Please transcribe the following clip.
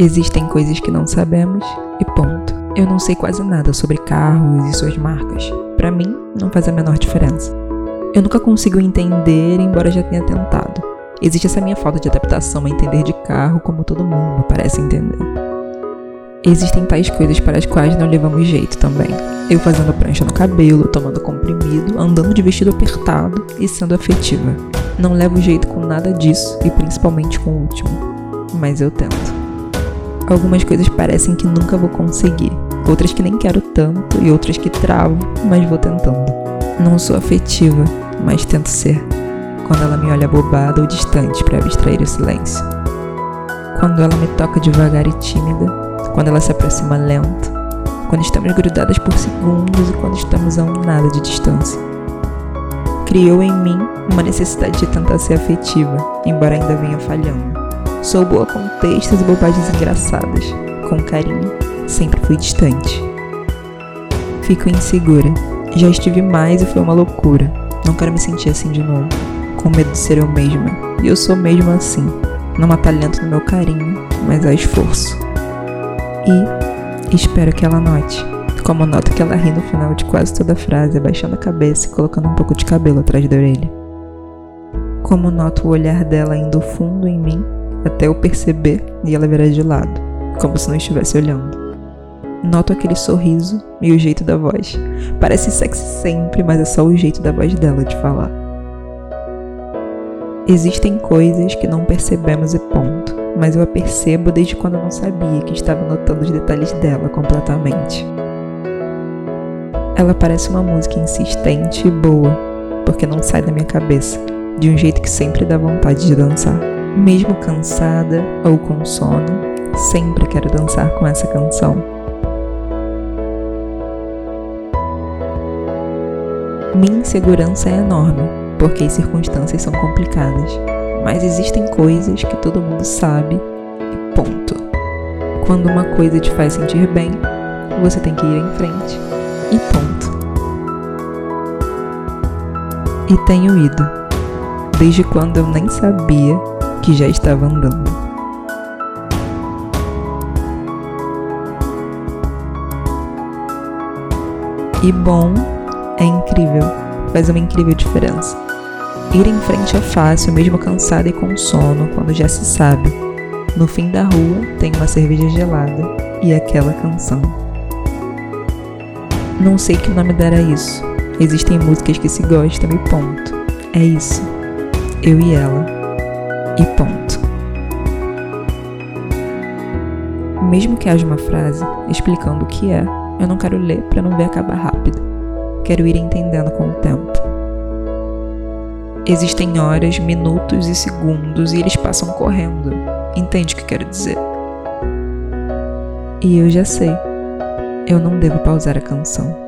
Existem coisas que não sabemos e ponto. Eu não sei quase nada sobre carros e suas marcas. Para mim, não faz a menor diferença. Eu nunca consigo entender, embora já tenha tentado. Existe essa minha falta de adaptação a entender de carro como todo mundo parece entender. Existem tais coisas para as quais não levamos jeito também. Eu fazendo prancha no cabelo, tomando comprimido, andando de vestido apertado e sendo afetiva. Não levo jeito com nada disso e principalmente com o último. Mas eu tento. Algumas coisas parecem que nunca vou conseguir, outras que nem quero tanto e outras que travo, mas vou tentando. Não sou afetiva, mas tento ser. Quando ela me olha bobada ou distante para abstrair o silêncio. Quando ela me toca devagar e tímida, quando ela se aproxima lento, quando estamos grudadas por segundos e quando estamos a um nada de distância. Criou em mim uma necessidade de tentar ser afetiva, embora ainda venha falhando. Sou boa com textos e bobagens engraçadas. Com carinho, sempre fui distante. Fico insegura. Já estive mais e foi uma loucura. Não quero me sentir assim de novo. Com medo de ser eu mesma. E eu sou mesmo assim. Não há talento no meu carinho, mas há esforço. E espero que ela note. Como noto que ela ri no final de quase toda a frase, abaixando a cabeça e colocando um pouco de cabelo atrás da orelha. Como noto o olhar dela indo fundo em mim, até eu perceber e ela virar de lado, como se não estivesse olhando. Noto aquele sorriso e o jeito da voz. Parece sexy sempre, mas é só o jeito da voz dela de falar. Existem coisas que não percebemos e ponto mas eu a percebo desde quando eu não sabia que estava notando os detalhes dela completamente. Ela parece uma música insistente e boa, porque não sai da minha cabeça, de um jeito que sempre dá vontade de dançar. Mesmo cansada ou com sono, sempre quero dançar com essa canção. Minha insegurança é enorme, porque as circunstâncias são complicadas mas existem coisas que todo mundo sabe e ponto. Quando uma coisa te faz sentir bem, você tem que ir em frente e ponto. E tenho ido, desde quando eu nem sabia que já estava andando. E bom é incrível, faz uma incrível diferença. Ir em frente é fácil, mesmo cansada e com sono, quando já se sabe. No fim da rua tem uma cerveja gelada e aquela canção. Não sei que nome dar a isso. Existem músicas que se gostam e ponto. É isso. Eu e ela. E ponto. Mesmo que haja uma frase explicando o que é, eu não quero ler para não ver acabar rápido. Quero ir entendendo com o tempo. Existem horas, minutos e segundos e eles passam correndo. Entende o que quero dizer? E eu já sei. Eu não devo pausar a canção.